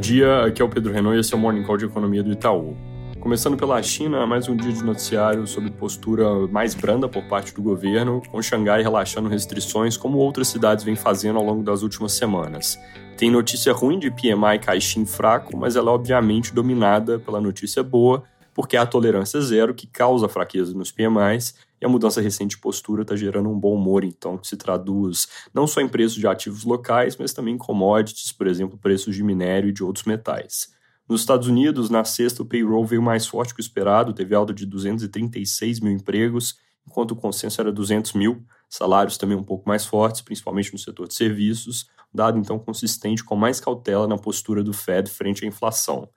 dia, aqui é o Pedro Renault e esse é o Morning Call de Economia do Itaú. Começando pela China, mais um dia de noticiário sobre postura mais branda por parte do governo, com Xangai relaxando restrições como outras cidades vêm fazendo ao longo das últimas semanas. Tem notícia ruim de PMI Caixin fraco, mas ela é obviamente dominada pela notícia boa, porque é a tolerância zero que causa fraqueza nos PMIs e a mudança recente de postura está gerando um bom humor, então, que se traduz não só em preços de ativos locais, mas também em commodities, por exemplo, preços de minério e de outros metais. Nos Estados Unidos, na sexta, o payroll veio mais forte que o esperado, teve alta de 236 mil empregos, enquanto o consenso era 200 mil, salários também um pouco mais fortes, principalmente no setor de serviços, dado então consistente com mais cautela na postura do Fed frente à inflação.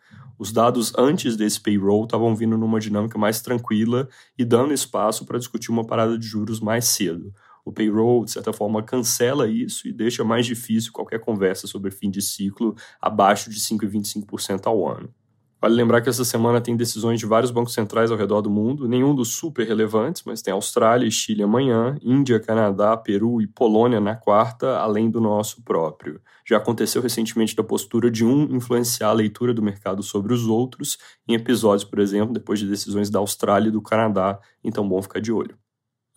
Os dados antes desse payroll estavam vindo numa dinâmica mais tranquila e dando espaço para discutir uma parada de juros mais cedo. O payroll, de certa forma, cancela isso e deixa mais difícil qualquer conversa sobre fim de ciclo abaixo de 5,25% ao ano. Vale lembrar que essa semana tem decisões de vários bancos centrais ao redor do mundo, nenhum dos super relevantes, mas tem Austrália e Chile amanhã, Índia, Canadá, Peru e Polônia na quarta, além do nosso próprio. Já aconteceu recentemente da postura de um influenciar a leitura do mercado sobre os outros, em episódios, por exemplo, depois de decisões da Austrália e do Canadá, então bom ficar de olho.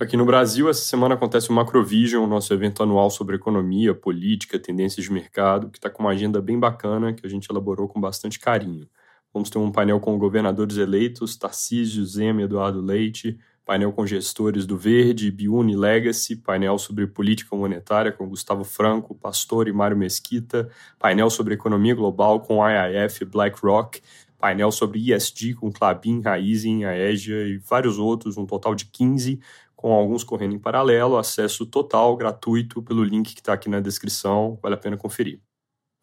Aqui no Brasil, essa semana acontece o Macrovision, o nosso evento anual sobre economia, política, tendências de mercado, que está com uma agenda bem bacana que a gente elaborou com bastante carinho. Vamos ter um painel com governadores eleitos, Tarcísio, Zema Eduardo Leite, painel com gestores do Verde, Biuni Legacy, painel sobre política monetária com Gustavo Franco, Pastor e Mário Mesquita, painel sobre economia global com IIF e BlackRock, painel sobre ESG com Clabin, Raizen, Aegia e vários outros, um total de 15, com alguns correndo em paralelo, acesso total, gratuito, pelo link que está aqui na descrição, vale a pena conferir.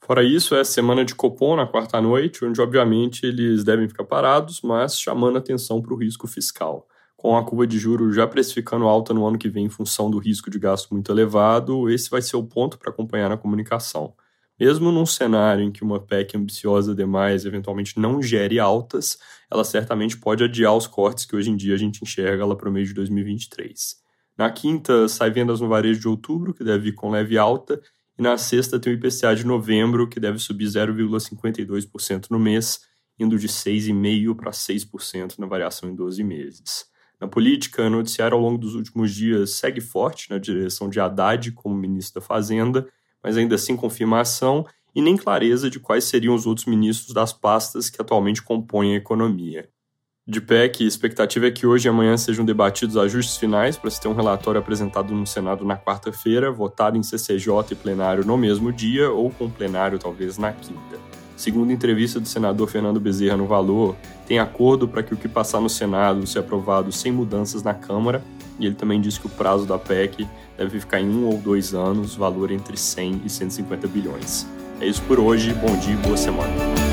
Fora isso, é semana de Copom na quarta noite, onde obviamente eles devem ficar parados, mas chamando atenção para o risco fiscal. Com a curva de juros já precificando alta no ano que vem em função do risco de gasto muito elevado, esse vai ser o ponto para acompanhar na comunicação. Mesmo num cenário em que uma PEC ambiciosa demais eventualmente não gere altas, ela certamente pode adiar os cortes que hoje em dia a gente enxerga lá para o mês de 2023. Na quinta, sai vendas no varejo de outubro, que deve ir com leve alta, e na sexta tem o IPCA de novembro, que deve subir 0,52% no mês, indo de 6,5% para 6% na variação em 12 meses. Na política, o noticiário ao longo dos últimos dias segue forte na direção de Haddad como ministro da Fazenda, mas ainda sem confirmação e nem clareza de quais seriam os outros ministros das pastas que atualmente compõem a economia. De pé que a expectativa é que hoje e amanhã sejam debatidos ajustes finais para se ter um relatório apresentado no Senado na quarta-feira, votado em CCJ e plenário no mesmo dia ou com plenário talvez na quinta. Segundo entrevista do senador Fernando Bezerra no Valor, tem acordo para que o que passar no Senado seja aprovado sem mudanças na Câmara, e ele também disse que o prazo da PEC deve ficar em um ou dois anos, valor entre 100 e 150 bilhões. É isso por hoje, bom dia e boa semana.